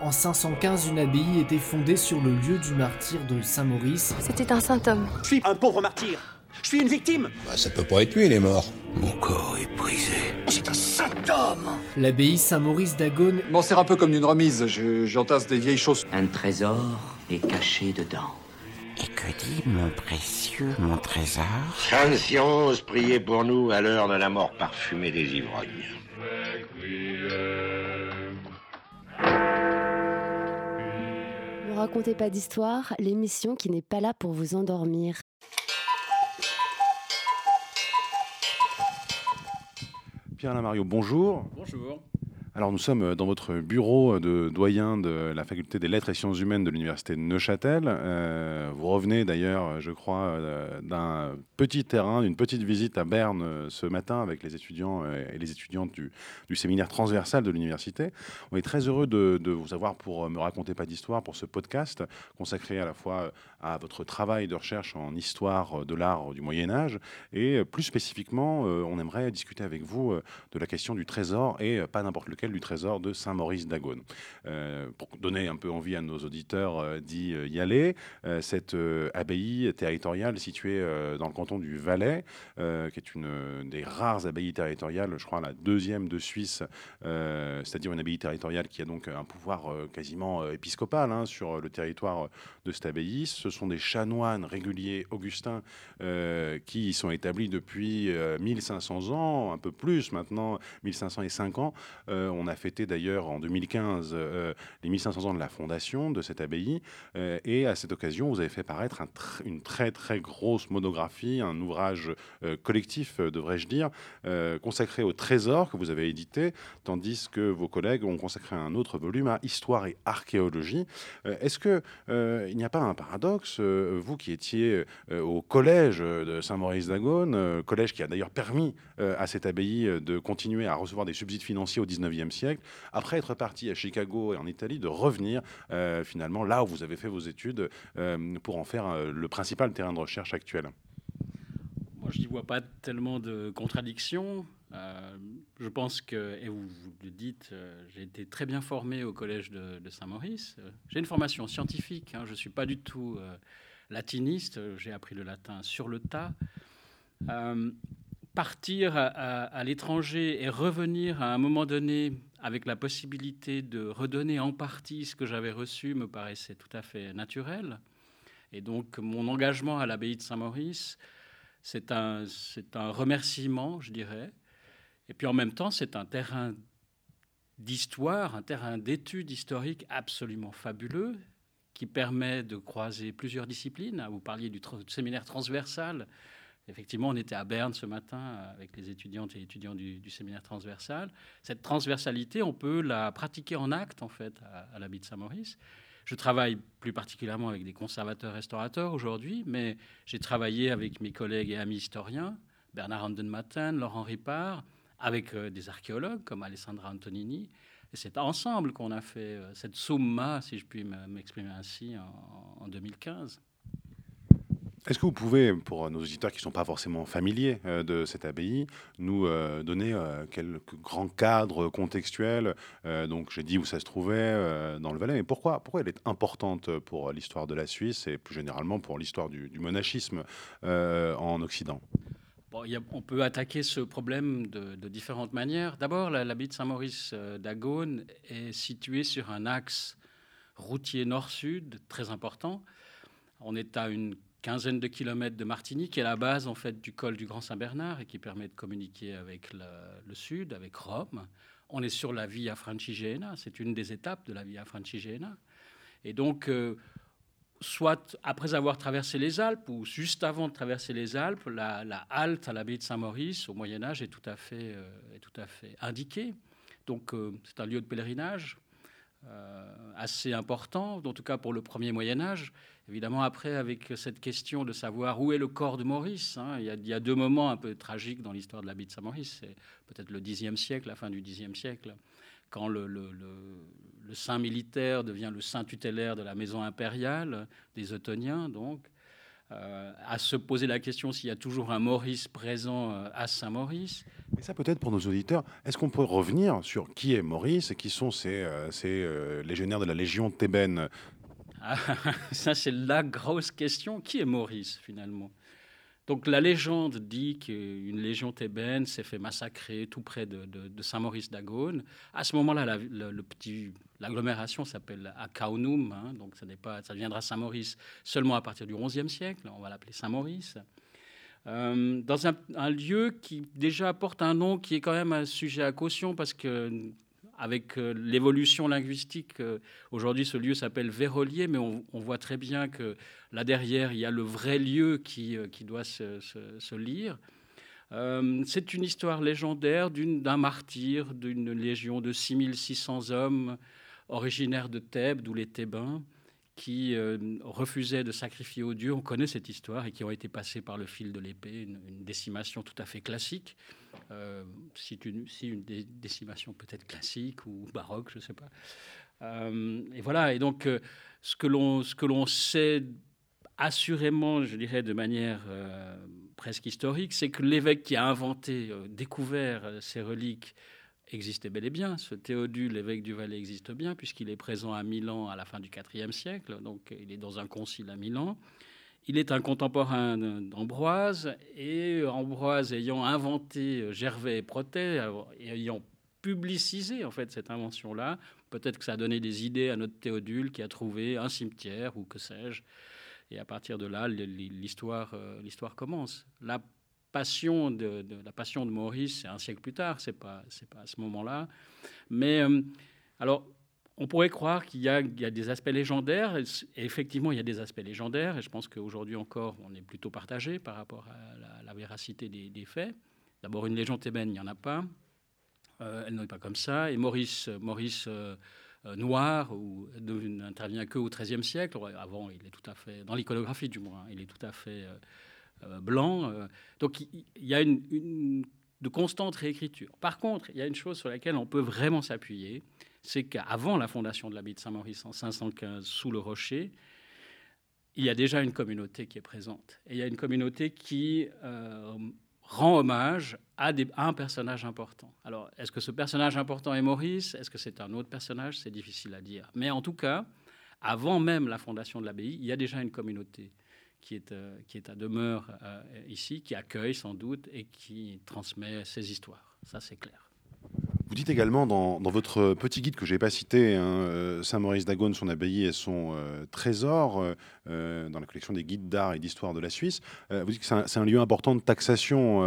En 515, une abbaye était fondée sur le lieu du martyr de Saint-Maurice. C'était un saint homme. Je suis un pauvre martyr. Je suis une victime. Bah, ça peut pas être lui, il est mort. Mon corps est brisé. C'est un saint homme. L'abbaye Saint-Maurice d'Agone M'en sert un peu comme une remise. Je- J'entasse des vieilles choses. Un trésor est caché dedans. Et que dit mon précieux, mon trésor Sainte Science, priez pour nous à l'heure de la mort parfumée des ivrognes. Ne racontez pas d'histoire, l'émission qui n'est pas là pour vous endormir. Pierre Lamario, bonjour. Bonjour. Alors nous sommes dans votre bureau de doyen de la faculté des lettres et sciences humaines de l'université de Neuchâtel. Euh, vous revenez d'ailleurs, je crois, euh, d'un petit terrain, d'une petite visite à Berne euh, ce matin avec les étudiants euh, et les étudiantes du, séminaire transversal de l'université. On est très heureux de, vous avoir pour euh, me raconter pas d'histoire pour ce podcast consacré à la fois à votre travail de recherche en histoire de l'art du Moyen Âge et euh, plus spécifiquement, euh, on aimerait discuter avec vous euh, de la question du trésor et euh, pas n'importe lequel du trésor de Saint-Maurice d'Agone. Euh, pour donner un peu envie à nos auditeurs euh, d'y euh, aller, cette abbaye territoriale située dans le canton du Valais, qui est une des rares abbayes territoriales, je crois la deuxième de Suisse, c'est-à-dire une abbaye territoriale qui a donc un pouvoir quasiment épiscopal hein, sur le territoire de cette abbaye. Ce sont des chanoines réguliers augustins qui y sont établis depuis euh, 1500 ans, un peu plus maintenant, 1505 ans. Euh, on a fêté d'ailleurs en 2015 euh, les 1500 ans de la fondation de cette abbaye. Euh, et à cette occasion, vous avez fait paraître un tr- une très très grosse monographie, un ouvrage euh, collectif, devrais-je dire, consacré au trésor que vous avez édité, tandis que vos collègues ont consacré un autre volume à histoire et archéologie. Est-ce que il n'y a pas un paradoxe, vous qui étiez au collège de Saint-Maurice d'Agone, collège qui a d'ailleurs permis à cette abbaye de continuer à recevoir des subsides financiers au 19e siècle, après être parti à Chicago et en Italie, de revenir euh, finalement là où vous avez fait vos études euh, pour en faire euh, le principal terrain de recherche actuel Moi, je n'y vois pas tellement de contradictions. Je pense que, et vous, le dites, j'ai été très bien formé au collège de, Saint-Maurice. J'ai une formation scientifique, hein, je ne suis pas du tout latiniste, j'ai appris le latin sur le tas. Partir à, l'étranger et revenir à un moment donné avec la possibilité de redonner en partie ce que j'avais reçu me paraissait tout à fait naturel. Et donc mon engagement à l'abbaye de Saint-Maurice, c'est un, c'est un remerciement, je dirais. Et puis en même temps, c'est un terrain d'histoire, un terrain d'études historiques absolument fabuleux qui permet de croiser plusieurs disciplines. Vous parliez du séminaire transversal. Effectivement, on était à Berne ce matin avec les étudiantes et étudiants du, séminaire transversal. Cette transversalité, on peut la pratiquer en acte, en fait, à, à l'abbaye de Saint-Maurice. Je travaille plus particulièrement avec des conservateurs restaurateurs aujourd'hui, mais j'ai travaillé avec mes collègues et amis historiens, Bernard Andenmatten, Laurent Ripard, avec euh, des archéologues comme Alessandra Antonini. Et c'est ensemble qu'on a fait euh, cette summa, si je puis m'exprimer ainsi, en 2015. Est-ce que vous pouvez, pour nos auditeurs qui ne sont pas forcément familiers euh, de cette abbaye, nous euh, donner euh, quelques grands cadres contextuels Euh, Donc, j'ai dit où ça se trouvait euh, dans le Valais, mais pourquoi, pourquoi elle est importante pour l'histoire de la Suisse et plus généralement pour l'histoire du, monachisme euh, en Occident? On peut attaquer ce problème de, de différentes manières. D'abord, la- l'abbaye de Saint-Maurice euh, d'Agone est située sur un axe routier nord-sud très important. On est à une quinzaine de kilomètres de Martigny, qui est la base en fait du col du Grand Saint-Bernard et qui permet de communiquer avec le, sud, avec Rome. On est sur la Via Francigena, c'est une des étapes de la Via Francigena. Et donc, euh, soit après avoir traversé les Alpes ou juste avant de traverser les Alpes, la, halte à l'abbaye de Saint-Maurice au Moyen Âge est tout à fait, euh, est tout à fait indiquée. Donc euh, c'est un lieu de pèlerinage assez important, en tout cas pour le premier Moyen Âge. Évidemment, après, avec cette question de savoir où est le corps de Maurice, hein, il, y a, deux moments un peu tragiques dans l'histoire de l'abbaye de Saint-Maurice. C'est peut-être le Xe siècle, la fin du Xe siècle, quand le, le saint militaire devient le saint tutélaire de la maison impériale des Ottoniens, donc. À se poser la question s'il y a toujours un Maurice présent à Saint-Maurice. Mais ça peut-être pour nos auditeurs, est-ce qu'on peut revenir sur qui est Maurice et qui sont ces, ces légionnaires de la Légion thébaine? Ah, Ça c'est la grosse question. Qui est Maurice finalement? Donc la légende dit qu'une légion thébaine s'est fait massacrer tout près de, Saint-Maurice d'Agone. À ce moment-là, petit, l'agglomération s'appelle Akaunum, hein, donc ça, n'est pas, ça deviendra Saint-Maurice seulement à partir du XIe siècle. On va l'appeler Saint-Maurice. Euh, dans un, lieu qui déjà porte un nom qui est quand même un sujet à caution parce que avec euh, l'évolution linguistique, euh, aujourd'hui ce lieu s'appelle Vérolier, mais on, voit très bien que là derrière, il y a le vrai lieu qui, euh, qui doit se, lire. c'est une histoire légendaire d'un martyr d'une légion de 6600 hommes originaires de Thèbes, d'où les Thébains, qui euh, refusaient de sacrifier aux dieux. On connaît cette histoire et qui ont été passés par le fil de l'épée, une, décimation tout à fait classique. Euh, si, une, décimation peut-être classique ou baroque, je ne sais pas. Euh, et voilà, et donc ce que l'on sait assurément, je dirais de manière presque historique, c'est que l'évêque qui a inventé, découvert ces reliques, existait bel et bien. Ce Théodule, l'évêque du Valais, existe bien, puisqu'il est présent à Milan à la fin du IVe siècle, donc il est dans un concile à Milan. Il est un contemporain d'Ambroise, et Ambroise ayant inventé Gervais et Protet, ayant publicisé en fait cette invention-là, peut-être que ça a donné des idées à notre Théodule qui a trouvé un cimetière ou que sais-je. Et à partir de là, l'histoire, euh, l'histoire commence. Là, la passion de Maurice, c'est un siècle plus tard, c'est pas pas à ce moment-là. Mais euh, alors, on pourrait croire qu'il y, a des aspects légendaires. Et effectivement, il y a des aspects légendaires. Et je pense qu'aujourd'hui encore, on est plutôt partagé par rapport à la, véracité des, faits. D'abord, une légende thébaine, il n'y en a pas. Euh, elle n'est pas comme ça. Et Maurice, euh, noir, ou n'intervient que au XIIIe siècle. Avant, il est tout à fait, dans l'iconographie du moins, il est tout à fait blanc. Euh. donc il y a une, de constante réécriture. Par contre, il y a une chose sur laquelle on peut vraiment s'appuyer, c'est qu'avant la fondation de l'abbaye de Saint-Maurice en 515 sous le rocher, il y a déjà une communauté qui est présente. Et il y a une communauté qui euh, rend hommage à, un personnage important. Alors, est-ce que ce personnage important est Maurice? Est-ce que c'est un autre personnage? C'est difficile à dire. Mais en tout cas, avant même la fondation de l'abbaye, il y a déjà une communauté qui est, euh, qui est à demeure euh, ici, qui accueille sans doute et qui transmet ses histoires. Ça, c'est clair. Vous dites également dans, votre petit guide que je n'ai pas cité, hein, euh, Saint-Maurice d'Agone, son abbaye et son euh, trésor, euh, dans la collection des guides d'art et d'histoire de la Suisse, vous dites que c'est un, lieu important de taxation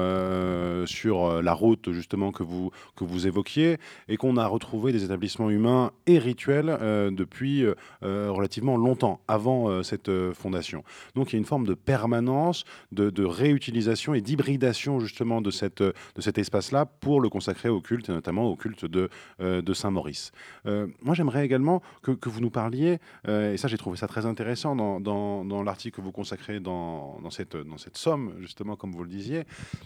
sur la route justement que vous, que vous évoquiez et qu'on a retrouvé des établissements humains et rituels depuis relativement longtemps, avant cette fondation. Donc il y a une forme de permanence, de, réutilisation et d'hybridation justement de, cette, de cet espace-là pour le consacrer au culte et notamment au culte de, euh, Saint-Maurice. Euh, moi, j'aimerais également que, vous nous parliez, euh, et ça j'ai trouvé ça très intéressant dans, l'article que vous consacrez dans, cette, somme, justement, comme vous le disiez,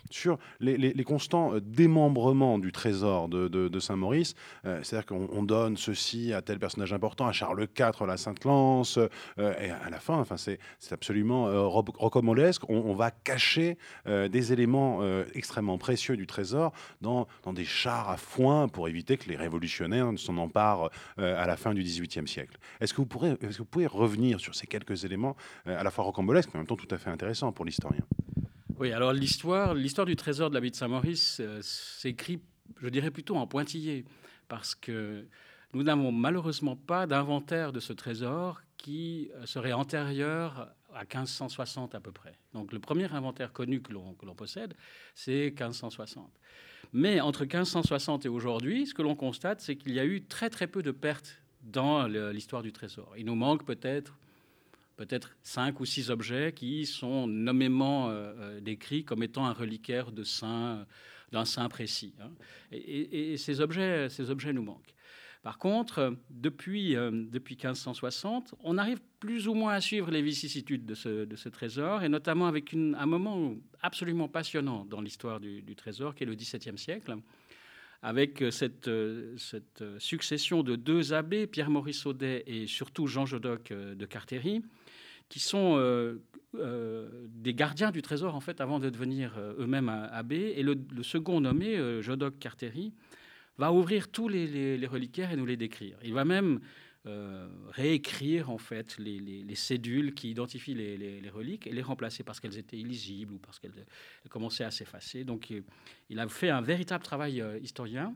sur les, constants démembrements du trésor de, Saint-Maurice. C'est-à-dire qu'on donne ceci à tel personnage important, à Charles IV, la Sainte-Lance, et à la fin, enfin, c'est absolument rocambolesque. On, on, va cacher des éléments extrêmement précieux du trésor dans des chars à foin pour éviter que les révolutionnaires ne s'en emparent euh, à la fin du XVIIIe siècle. Est-ce que, vous pouvez revenir sur ces quelques éléments euh, à la fois rocambolesques, mais en même temps tout à fait intéressants pour l'historien? Oui, alors l'histoire, l'histoire du trésor de la de Saint-Maurice euh, s'écrit, je dirais plutôt en pointillé, parce que nous n'avons malheureusement pas d'inventaire de ce trésor qui serait antérieur à 1560 à peu près. Donc le premier inventaire connu que l'on possède, c'est 1560. Mais entre 1560 et aujourd'hui, ce que l'on constate, c'est qu'il y a eu très très peu de pertes dans l'histoire du trésor. Il nous manque peut-être peut-être cinq ou six objets qui sont nommément euh, euh, décrits comme étant un reliquaire de saint, d'un saint précis. Hein. Et, et, ces, objets, ces objets nous manquent. Par contre, depuis, euh, depuis 1560, on arrive plus ou moins à suivre les vicissitudes de ce, trésor, et notamment avec un moment absolument passionnant dans l'histoire du, trésor, qui est le XVIIe siècle, avec cette, cette, succession de deux abbés, Pierre-Maurice Audet et surtout Jean Jodoc euh, de Cartéry, qui sont des gardiens du trésor en fait avant de devenir eux-mêmes abbés. Et le, second nommé, Jodoc Carteri, va ouvrir tous les, reliquaires et nous les décrire. Il va même euh, réécrire en fait les, cédules qui identifient les, reliques et les remplacer parce qu'elles étaient illisibles ou parce qu'elles commençaient à s'effacer. Donc il a fait un véritable travail euh, historien.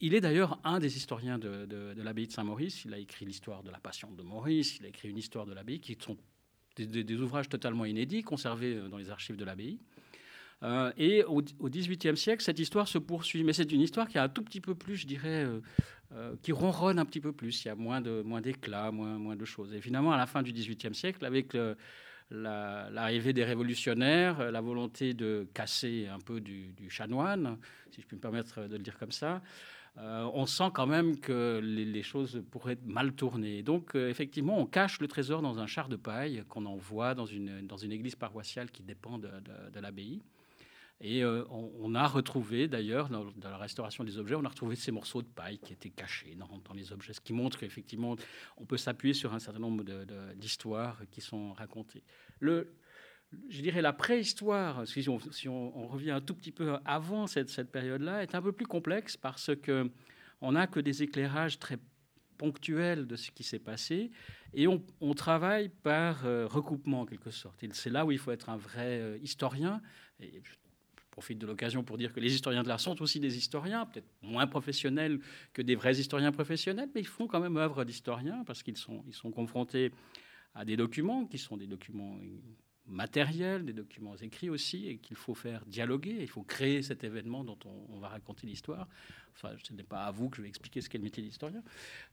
Il est d'ailleurs un des historiens de, l'abbaye de Saint-Maurice. Il a écrit l'histoire de la Passion de Maurice, il a écrit une histoire de l'abbaye qui sont des, ouvrages totalement inédits conservés euh, dans les archives de l'abbaye. Euh, et au XVIIIe siècle, cette histoire se poursuit. Mais c'est une histoire qui a un tout petit peu plus, je dirais, euh, euh, qui ronronne un petit peu plus. Il y a moins de moins moins, moins de choses. Et finalement, à la fin du XVIIIe siècle, avec l'arrivée des révolutionnaires, la volonté de casser un peu du, chanoine, si je puis me permettre de le dire comme ça, on sent quand même que les, choses pourraient mal tourner. Donc, effectivement, on cache le trésor dans un char de paille qu'on envoie dans une, dans une église paroissiale qui dépend de l'abbaye. Et euh, on, a retrouvé, d'ailleurs, dans, la restauration des objets, on a retrouvé ces morceaux de paille qui étaient cachés dans, les objets, ce qui montre qu'effectivement, on peut s'appuyer sur un certain nombre d'histoires qui sont racontées. Le, je dirais la préhistoire, si on, revient un tout petit peu avant cette, période-là, est un peu plus complexe parce que on n'a que des éclairages très ponctuels de ce qui s'est passé et on, travaille par euh, recoupement en quelque sorte. C'est là où il faut être un vrai euh, historien. Et profite de l'occasion pour dire que les historiens de l'art sont aussi des historiens, peut-être moins professionnels que des vrais historiens professionnels, mais ils font quand même œuvre d'historiens parce qu'ils sont, ils sont confrontés à des documents qui sont des documents matériels, des documents écrits aussi, et qu'il faut faire dialoguer, il faut créer cet événement dont on, va raconter l'histoire. Enfin, ce n'est pas à vous que je vais expliquer ce qu'est le métier d'historien.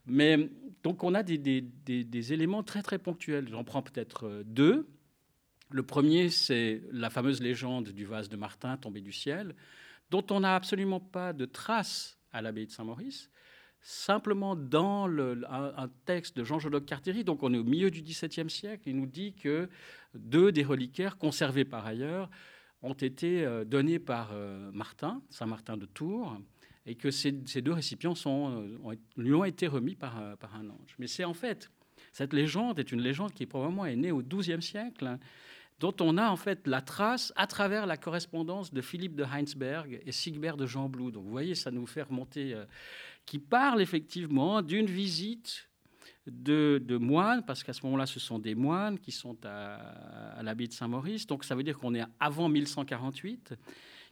Mais donc on a des, éléments très très ponctuels. J'en prends peut-être euh, deux. Le premier, c'est la fameuse légende du vase de Martin tombé du ciel, dont on n'a absolument pas de trace à l'abbaye de Saint-Maurice. Simplement dans un, texte de Jean-Joloc Cartéry, donc on est au milieu du XVIIe siècle, il nous dit que deux des reliquaires, conservés par ailleurs, ont été euh, donnés par euh, Martin, Saint-Martin de Tours, et que ces, deux récipients euh, lui ont été remis par, par un ange. Mais c'est en fait, cette légende est une légende qui probablement est née au XIIe siècle, hein, dont on a en fait la trace à travers la correspondance de Philippe de Heinsberg et Sigbert de Jean Blou. Donc vous voyez, ça nous fait remonter, euh, qui parle effectivement d'une visite de, moines, parce qu'à ce moment-là, ce sont des moines qui sont à, à l'abbaye de Saint-Maurice. Donc ça veut dire qu'on est avant 1148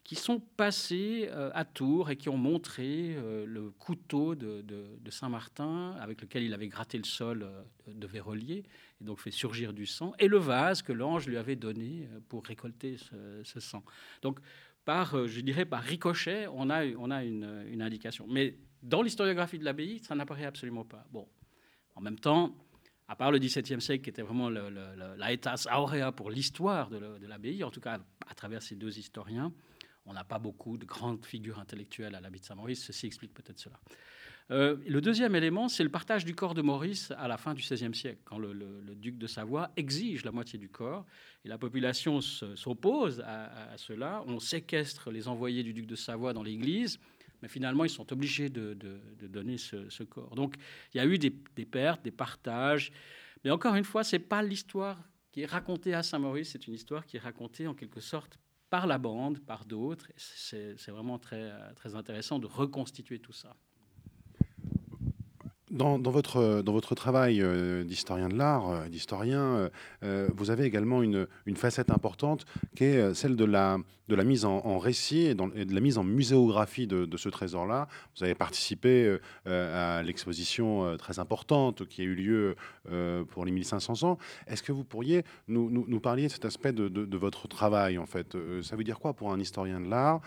qui sont passés euh, à Tours et qui ont montré euh, le couteau de, Saint-Martin avec lequel il avait gratté le sol euh, de Vérolier et donc fait surgir du sang, et le vase que l'ange lui avait donné pour récolter ce, sang. Donc, par, je dirais, par ricochet, on a, on a une, indication. Mais dans l'historiographie de l'abbaye, ça n'apparaît absolument pas. Bon, en même temps, à part le XVIIe siècle, qui était vraiment le, la aurea pour l'histoire de l'abbaye, en tout cas à travers ces deux historiens, on n'a pas beaucoup de grandes figures intellectuelles à l'habit de Saint-Maurice. Ceci explique peut-être cela. Euh, le deuxième élément, c'est le partage du corps de Maurice à la fin du XVIe siècle, quand le, duc de Savoie exige la moitié du corps, et la population s'oppose à, cela. On séquestre les envoyés du duc de Savoie dans l'Église, mais finalement, ils sont obligés de, donner ce, corps. Donc, il y a eu des, des, pertes, des partages, mais encore une fois, c'est pas l'histoire qui est racontée à Saint-Maurice, c'est une histoire qui est racontée en quelque sorte par la bande, par d'autres. C'est vraiment très, très intéressant de reconstituer tout ça. Dans, votre, dans votre travail euh, d'historien de l'art, euh, d'historien, euh, vous avez également une, une, facette importante qui est celle de la, de la mise en, récit et, de la mise en muséographie de, ce trésor-là. Vous avez participé à l'exposition très importante qui a eu lieu pour les 1500 ans. Est-ce que vous pourriez nous, nous, parler de cet aspect de, de, votre travail, en fait? Ça veut dire quoi pour un historien de l'art,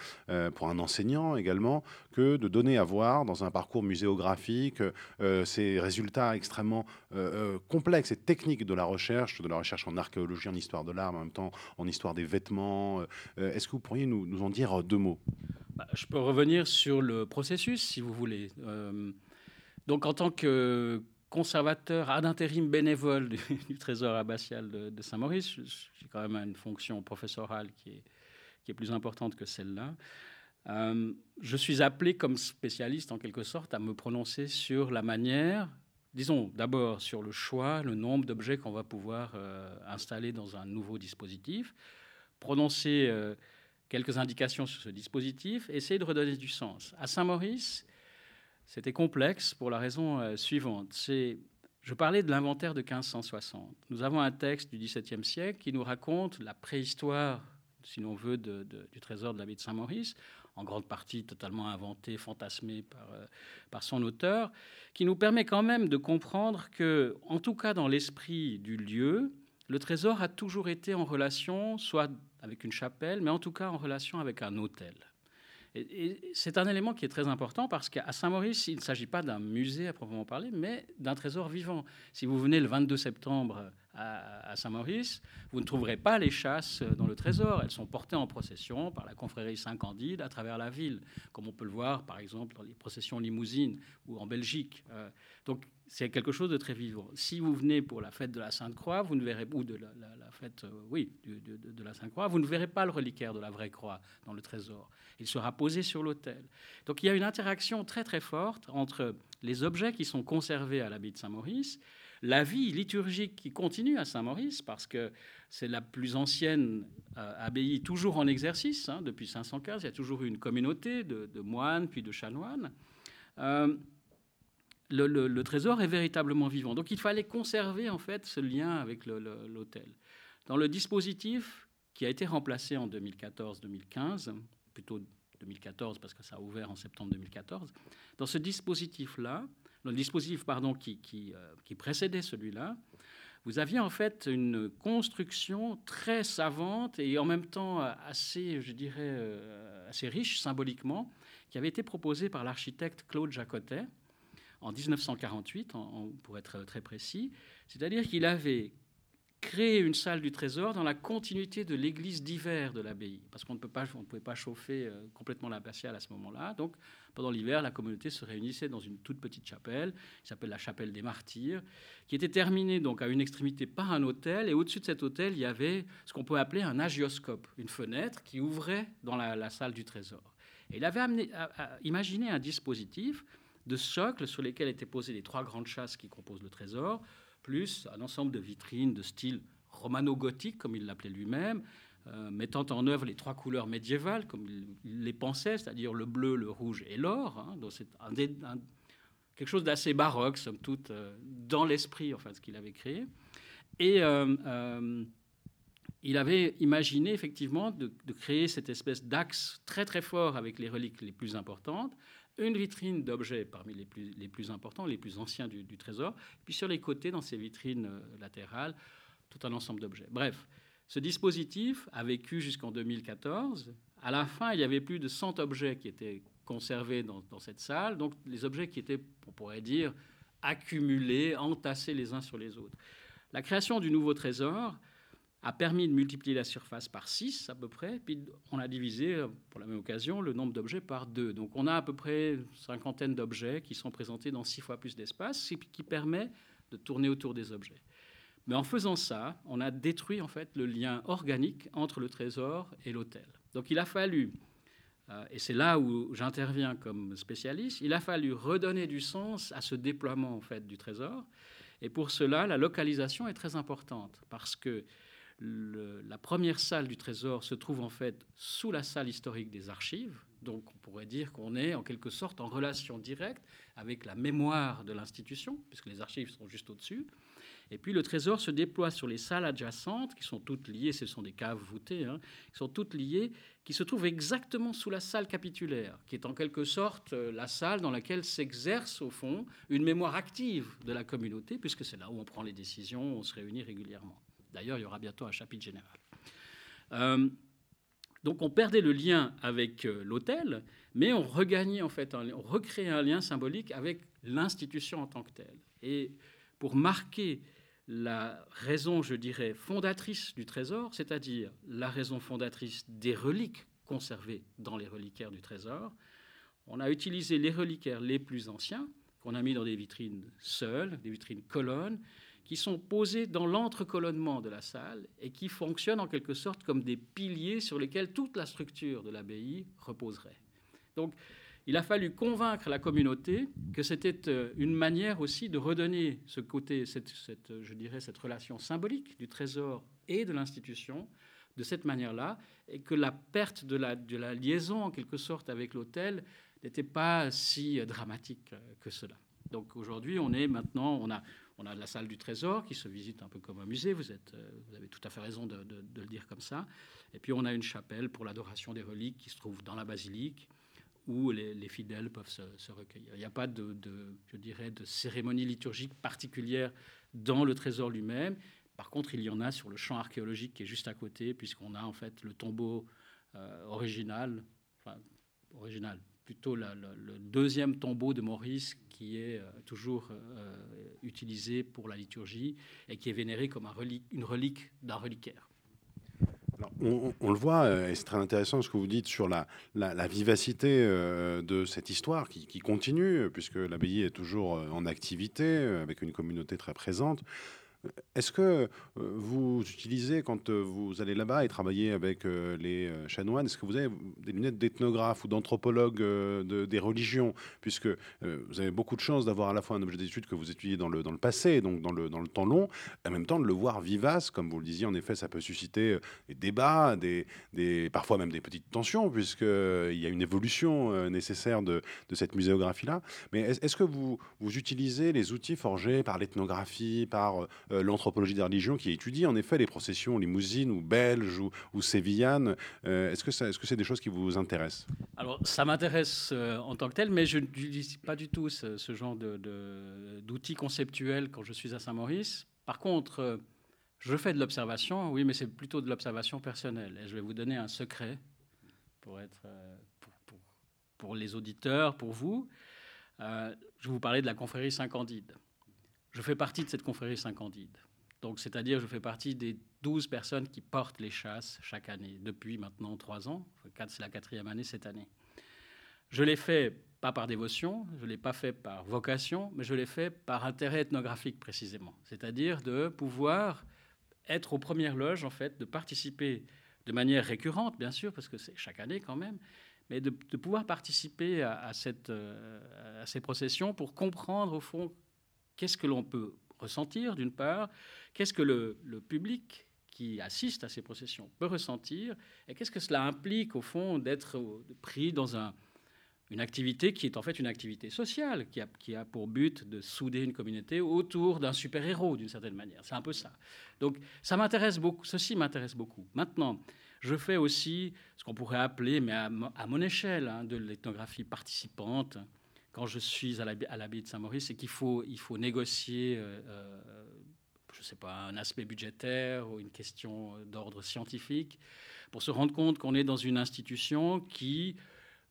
pour un enseignant également, que de donner à voir dans un parcours muséographique euh, ces résultats extrêmement euh, euh, complexes et techniques de la recherche, de la recherche en archéologie, en histoire de l'art, en même temps en histoire des vêtements. Est-ce que vous pourriez nous, en dire deux mots? Bah, Je peux revenir sur le processus, si vous voulez. donc, en tant que conservateur ad intérim bénévole du, trésor abbatial de, Saint-Maurice, j'ai quand même une fonction professorale qui est plus importante que celle-là. Euh, je suis appelé comme spécialiste, en quelque sorte, à me prononcer sur la manière disons d'abord sur le choix, le nombre d'objets qu'on va pouvoir installer dans un nouveau dispositif, prononcer quelques indications sur ce dispositif, essayer de redonner du sens. À Saint-Maurice, c'était complexe pour la raison suivante. Je parlais de l'inventaire de 1560. Nous avons un texte du XVIIe siècle qui nous raconte la préhistoire, si l'on veut, du trésor de l'abbaye de Saint-Maurice, en grande partie totalement inventé, fantasmé par, euh, par son auteur, qui nous permet quand même de comprendre que, en tout cas dans l'esprit du lieu, le trésor a toujours été en relation, soit avec une chapelle, mais en tout cas en relation avec un hôtel. Et, c'est un élément qui est très important parce qu'à Saint-Maurice, il ne s'agit pas d'un musée à proprement parler, mais d'un trésor vivant. Si vous venez le 22 septembre à, Saint-Maurice, vous ne trouverez pas les chasses dans le trésor. Elles sont portées en procession par la confrérie Saint-Candide à travers la ville, comme on peut le voir par exemple dans les processions limousines ou en Belgique. Euh, donc c'est quelque chose de très vivant. Si vous venez pour la fête de la Sainte-Croix, vous ne verrez ou de la, fête, euh, oui, de, la Sainte-Croix, vous ne verrez pas le reliquaire de la vraie croix dans le trésor. Il sera posé sur l'autel. Donc il y a une interaction très très forte entre les objets qui sont conservés à l'abbaye de Saint-Maurice, la vie liturgique qui continue à Saint-Maurice, parce que c'est la plus ancienne euh, abbaye toujours en exercice, hein, depuis 515, il y a toujours eu une communauté de, moines puis de chanoines. Euh, le, trésor est véritablement vivant. Donc il fallait conserver en fait ce lien avec l'autel. Dans le dispositif qui a été remplacé en 2014-2015, plutôt 2014 parce que ça a ouvert en septembre 2014, dans ce dispositif-là, le dispositif pardon, qui, qui, euh, qui précédait celui-là, vous aviez en fait une construction très savante et en même temps assez, je dirais, euh, assez riche symboliquement, qui avait été proposée par l'architecte Claude Jacotet, en 1948, pour être très précis. C'est-à-dire qu'il avait créé une salle du trésor dans la continuité de l'église d'hiver de l'abbaye, parce qu'on ne, pouvait pas chauffer euh, complètement l'abbatiale à ce moment-là. Donc, pendant l'hiver, la communauté se réunissait dans une toute petite chapelle, qui s'appelle la chapelle des martyrs, qui était terminée donc à une extrémité par un hôtel, et au-dessus de cet hôtel, il y avait ce qu'on peut appeler un agioscope, une fenêtre qui ouvrait dans la, salle du trésor. Et il avait imaginé un dispositif de socles sur lesquels étaient posées les trois grandes chasses qui composent le trésor, plus un ensemble de vitrines de style romano-gothique, comme il l'appelait lui-même, euh, mettant en œuvre les trois couleurs médiévales, comme il, les pensait, c'est-à-dire le bleu, le rouge et l'or. Hein, donc c'est quelque chose d'assez baroque, somme toute, euh, dans l'esprit, enfin, ce qu'il avait créé. Et euh, il avait imaginé effectivement de, de créer cette espèce d'axe très très fort avec les reliques les plus importantes, une vitrine d'objets parmi les plus, les plus importants, les plus anciens du, trésor, puis sur les côtés, dans ces vitrines euh, latérales, tout un ensemble d'objets. Bref, ce dispositif a vécu jusqu'en 2014. À la fin, il y avait plus de 100 objets qui étaient conservés dans, dans, cette salle, donc les objets qui étaient, on pourrait dire, accumulés, entassés les uns sur les autres. La création du nouveau trésor a permis de multiplier la surface par 6 à peu près, puis on a divisé, euh, pour la même occasion, le nombre d'objets par 2. Donc on a à peu près une cinquantaine d'objets qui sont présentés dans 6 fois plus d'espace, ce qui permet de tourner autour des objets. Mais en faisant ça, on a détruit en fait le lien organique entre le trésor et l'hôtel. Donc il a fallu, euh, et c'est là où j'interviens comme spécialiste, il a fallu redonner du sens à ce déploiement en fait du trésor. Et pour cela, la localisation est très importante parce que la première salle du Trésor se trouve en fait sous la salle historique des archives. Donc on pourrait dire qu'on est en quelque sorte en relation directe avec la mémoire de l'institution, puisque les archives sont juste au-dessus. Et puis le trésor se déploie sur les salles adjacentes, qui sont toutes liées, ce sont des caves voûtées, hein, qui sont toutes liées, qui se trouvent exactement sous la salle capitulaire, qui est en quelque sorte euh, la salle dans laquelle s'exerce au fond une mémoire active de la communauté, puisque c'est là où on prend les décisions, on se réunit régulièrement. D'ailleurs, il y aura bientôt un chapitre général. Euh, donc on perdait le lien avec euh, l'hôtel, mais on regagnait en fait, on recréait un lien symbolique avec l'institution en tant que telle. Et pour marquer la raison, je dirais, fondatrice du trésor, c'est-à-dire la raison fondatrice des reliques conservées dans les reliquaires du trésor, on a utilisé les reliquaires les plus anciens, qu'on a mis dans des vitrines seules, des vitrines colonnes, qui sont posés dans l'entrecolonnement de la salle et qui fonctionnent en quelque sorte comme des piliers sur lesquels toute la structure de l'abbaye reposerait. Donc, il a fallu convaincre la communauté que c'était euh, une manière aussi de redonner ce côté, cette, je dirais, cette relation symbolique du trésor et de l'institution de cette manière-là, et que la perte de la, de la liaison, en quelque sorte, avec l'hôtel n'était pas si dramatique que cela. Donc aujourd'hui, on est maintenant, on a, on a la salle du trésor qui se visite un peu comme un musée, vous, euh, avez tout à fait raison de, le dire comme ça. Et puis on a une chapelle pour l'adoration des reliques qui se trouve dans la basilique où les, fidèles peuvent se, recueillir. Il n'y a pas de, je dirais, de cérémonie liturgique particulière dans le trésor lui-même. Par contre, il y en a sur le champ archéologique qui est juste à côté, puisqu'on a en fait le tombeau euh, original, enfin original, plutôt le deuxième tombeau de Maurice qui est euh, toujours euh, utilisé pour la liturgie et qui est vénéré comme une relique d'un reliquaire. on, le voit, euh, et c'est très intéressant ce que vous dites sur la, vivacité de cette histoire qui continue, puisque l'abbaye est toujours en activité, avec une communauté très présente. Est-ce que euh, vous utilisez, quand euh, vous allez là-bas et travaillez avec euh, les chanoines, est-ce que vous avez des lunettes d'ethnographe ou d'anthropologue des religions? Puisque vous avez beaucoup de chance d'avoir à la fois un objet d'étude que vous étudiez dans le, dans le passé, donc dans le, dans le temps long, et en même temps de le voir vivace, comme vous le disiez, en effet, ça peut susciter des débats, des, des parfois même des petites tensions, puisqu'il y a une évolution nécessaire de, de cette muséographie-là. Mais est-ce que vous, vous utilisez les outils forgés par l'ethnographie, par euh, l'anthropologie des religions qui étudie en effet les processions limousines ou belges ou, sévillanes. Euh, est-ce que c'est -ce c'est des choses qui vous intéressent? Alors, ça m'intéresse euh, en tant que tel, mais je n'utilise pas du tout ce, genre d'outils de, conceptuels quand je suis à Saint-Maurice. Par contre, je fais de l'observation, oui, mais c'est plutôt de l'observation personnelle. Et je vais vous donner un secret pour, les auditeurs, pour vous. je vais vous parler de la confrérie Saint-Candide. Je fais partie de cette confrérie Saint-Candide. Donc, c'est-à-dire, je fais partie des 12 personnes qui portent les chasses chaque année, depuis maintenant trois ans. C'est la quatrième année cette année. Je l'ai fait pas par dévotion, je ne l'ai pas fait par vocation, mais je l'ai fait par intérêt ethnographique précisément. C'est-à-dire de pouvoir être aux premières loges, en fait, de participer de manière récurrente, bien sûr, parce que c'est chaque année quand même, mais de, pouvoir participer à, cette, euh, à ces processions pour comprendre, au fond, Qu'est-ce que l'on peut ressentir, d'une part? Qu'est-ce que le, public qui assiste à ces processions peut ressentir? Et qu'est-ce que cela implique, au fond, d'être pris dans un, une activité qui est en fait une activité sociale, qui a, qui a pour but de souder une communauté autour d'un super-héros, d'une certaine manière? C'est un peu ça. Donc, ça m'intéresse beaucoup, ceci m'intéresse beaucoup. Maintenant, je fais aussi ce qu'on pourrait appeler, mais à, mon échelle, hein, de l'ethnographie participante, quand je suis à l'abbaye de Saint-Maurice, c'est qu'il faut, négocier, euh, euh, je ne sais pas, un aspect budgétaire ou une question d'ordre scientifique, pour se rendre compte qu'on est dans une institution qui,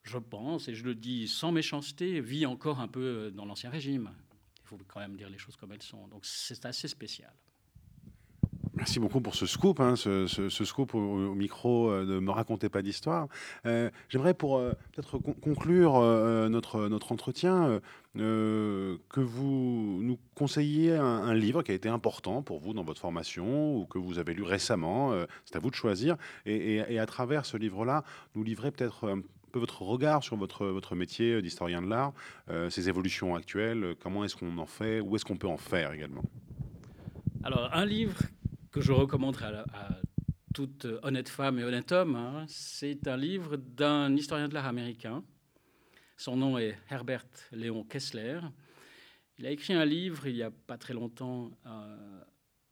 je pense, et je le dis sans méchanceté, vit encore un peu dans l'Ancien Régime. Il faut quand même dire les choses comme elles sont. Donc c'est assez spécial. Merci beaucoup pour ce scoop, hein, ce, scoop au, micro euh, de Me racontez pas d'histoire. Euh, j'aimerais pour euh, peut-être conclure notre, notre entretien que vous nous conseilliez un, livre qui a été important pour vous dans votre formation ou que vous avez lu récemment. C'est à vous de choisir. Et, à travers ce livre-là, nous livrer peut-être un peu votre regard sur votre, votre métier d'historien de l'art, ses évolutions actuelles, comment est-ce qu'on en fait, où est-ce qu'on peut en faire également? Alors, un livre que je recommanderais à, toute honnête femme et honnête homme. Hein. C'est un livre d'un historien de l'art américain. Son nom est Herbert Léon Kessler. Il a écrit un livre il n'y a pas très longtemps euh,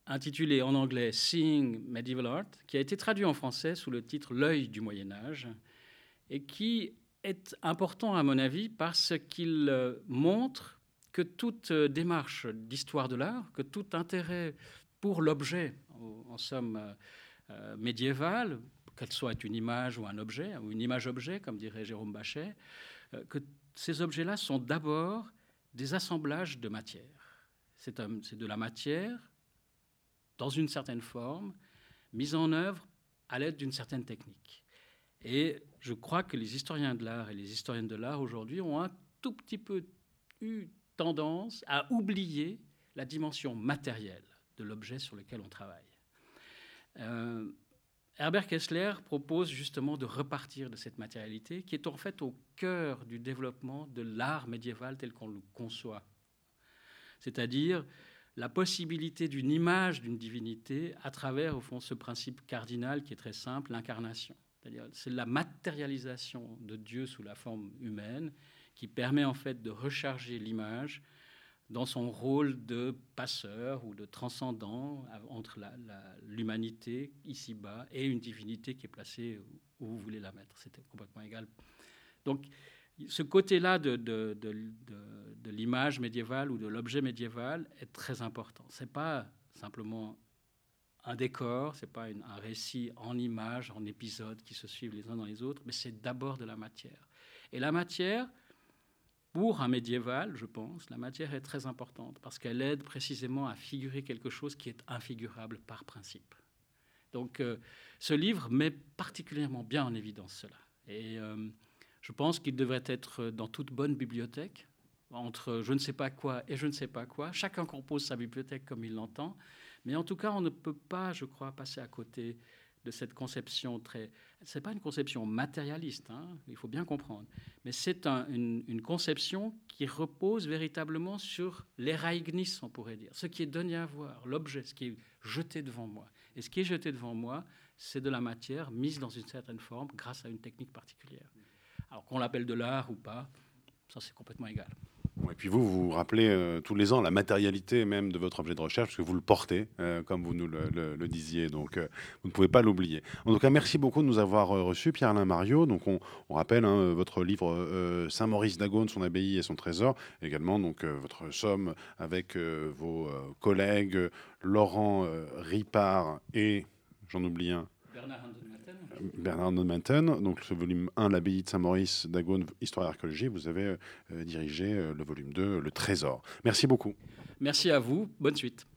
intitulé en anglais Seeing Medieval Art, qui a été traduit en français sous le titre L'œil du Moyen Âge, et qui est important à mon avis parce qu'il euh, montre que toute euh, démarche d'histoire de l'art, que tout intérêt pour l'objet en somme euh, euh, médiévale, qu'elle soit une image ou un objet, ou une image-objet, comme dirait Jérôme Bachet, euh, que ces objets-là sont d'abord des assemblages de matière. C'est de la matière dans une certaine forme, mise en œuvre à l'aide d'une certaine technique. Et je crois que les historiens de l'art et les historiennes de l'art aujourd'hui ont un tout petit peu eu tendance à oublier la dimension matérielle de l'objet sur lequel on travaille. Euh, Herbert Kessler propose justement de repartir de cette matérialité qui est en fait au cœur du développement de l'art médiéval tel qu'on le conçoit. C'est-à-dire la possibilité d'une image d'une divinité à travers, au fond, ce principe cardinal qui est très simple, l'incarnation. C'est-à-dire c'est la matérialisation de Dieu sous la forme humaine qui permet en fait de recharger l'image dans son rôle de passeur ou de transcendant entre l'humanité ici-bas et une divinité qui est placée où vous voulez la mettre. C'était complètement égal. Donc, ce côté-là de, l'image médiévale ou de l'objet médiéval est très important. Ce n'est pas simplement un décor, ce n'est pas un récit en images, en épisodes qui se suivent les uns dans les autres, mais c'est d'abord de la matière. Et la matière, pour un médiéval, je pense, la matière est très importante parce qu'elle aide précisément à figurer quelque chose qui est infigurable par principe. Donc euh, ce livre met particulièrement bien en évidence cela. Et euh, je pense qu'il devrait être dans toute bonne bibliothèque, entre je ne sais pas quoi et je ne sais pas quoi. Chacun compose sa bibliothèque comme il l'entend. Mais en tout cas, on ne peut pas, je crois, passer à côté de cette conception très... Ce n'est pas une conception matérialiste, hein, il faut bien comprendre, mais c'est une, conception qui repose véritablement sur l'eraignis, on pourrait dire, ce qui est donné à voir, l'objet, ce qui est jeté devant moi. Et ce qui est jeté devant moi, c'est de la matière mise dans une certaine forme grâce à une technique particulière. Alors qu'on l'appelle de l'art ou pas, ça c'est complètement égal. Et puis vous, vous vous rappelez euh, tous les ans la matérialité même de votre objet de recherche, parce que vous le portez, euh, comme vous nous le, disiez, donc euh, vous ne pouvez pas l'oublier. En tout cas, merci beaucoup de nous avoir reçus, Pierre-Alain Mario. Donc on, rappelle hein, votre livre Saint-Maurice d'Agone, son abbaye et son trésor, également donc votre somme avec vos collègues Laurent Ripard et, j'en oublie un, Bernard Bernard Nodmanton, donc ce volume 1, l'abbaye de Saint-Maurice d'Agone, Histoire et Archéologie, vous avez euh, dirigé euh, le volume 2, Le Trésor. Merci beaucoup. Merci à vous, bonne suite.